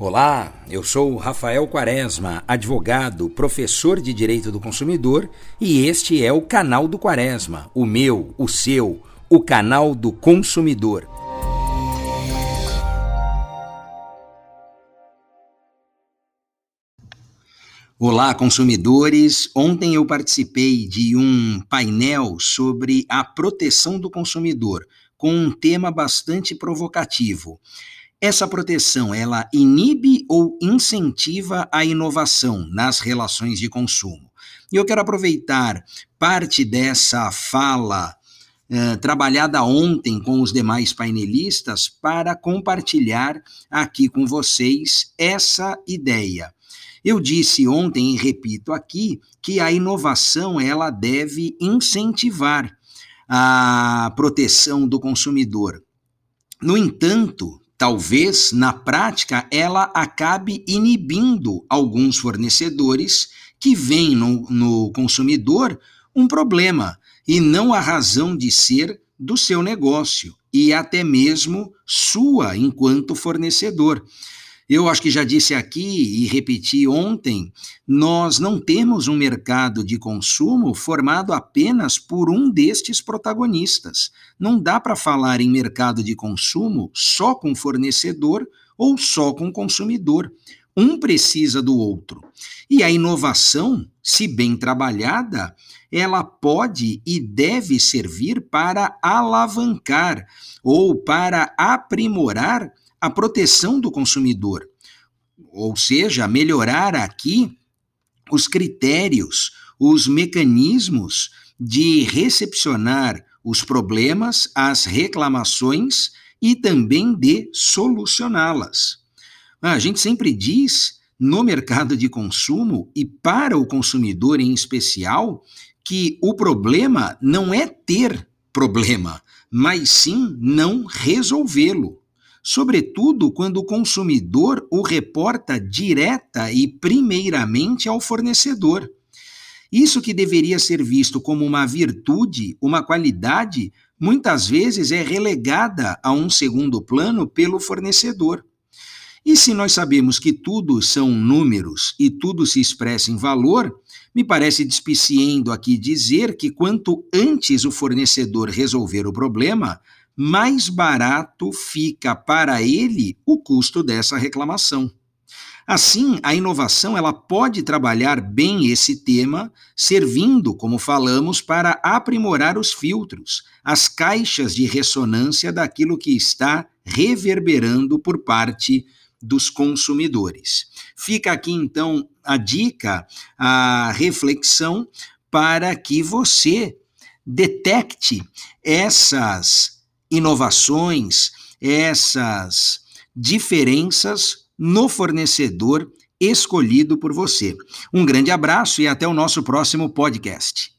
Olá, eu sou Rafael Quaresma, advogado, professor de Direito do Consumidor, e este é o canal do Quaresma, o meu, o seu, o canal do consumidor. Olá, consumidores! Ontem eu participei de um painel sobre a proteção do consumidor, com um tema bastante provocativo. Essa proteção, ela inibe ou incentiva a inovação nas relações de consumo? E eu quero aproveitar parte dessa fala eh, trabalhada ontem com os demais painelistas para compartilhar aqui com vocês essa ideia. Eu disse ontem e repito aqui que a inovação ela deve incentivar a proteção do consumidor. No entanto, Talvez, na prática, ela acabe inibindo alguns fornecedores que veem no, no consumidor um problema e não a razão de ser do seu negócio e até mesmo sua enquanto fornecedor. Eu acho que já disse aqui e repeti ontem, nós não temos um mercado de consumo formado apenas por um destes protagonistas. Não dá para falar em mercado de consumo só com fornecedor ou só com consumidor. Um precisa do outro. E a inovação, se bem trabalhada, ela pode e deve servir para alavancar ou para aprimorar a proteção do consumidor, ou seja, melhorar aqui os critérios, os mecanismos de recepcionar os problemas, as reclamações e também de solucioná-las. A gente sempre diz no mercado de consumo e para o consumidor em especial que o problema não é ter problema, mas sim não resolvê-lo sobretudo quando o consumidor o reporta direta e primeiramente ao fornecedor. Isso que deveria ser visto como uma virtude, uma qualidade, muitas vezes é relegada a um segundo plano pelo fornecedor. E se nós sabemos que tudo são números e tudo se expressa em valor, me parece despiciendo aqui dizer que quanto antes o fornecedor resolver o problema, mais barato fica para ele o custo dessa reclamação. Assim, a inovação ela pode trabalhar bem esse tema, servindo, como falamos, para aprimorar os filtros, as caixas de ressonância daquilo que está reverberando por parte dos consumidores. Fica aqui então a dica, a reflexão para que você detecte essas inovações, essas diferenças no fornecedor escolhido por você. Um grande abraço e até o nosso próximo podcast.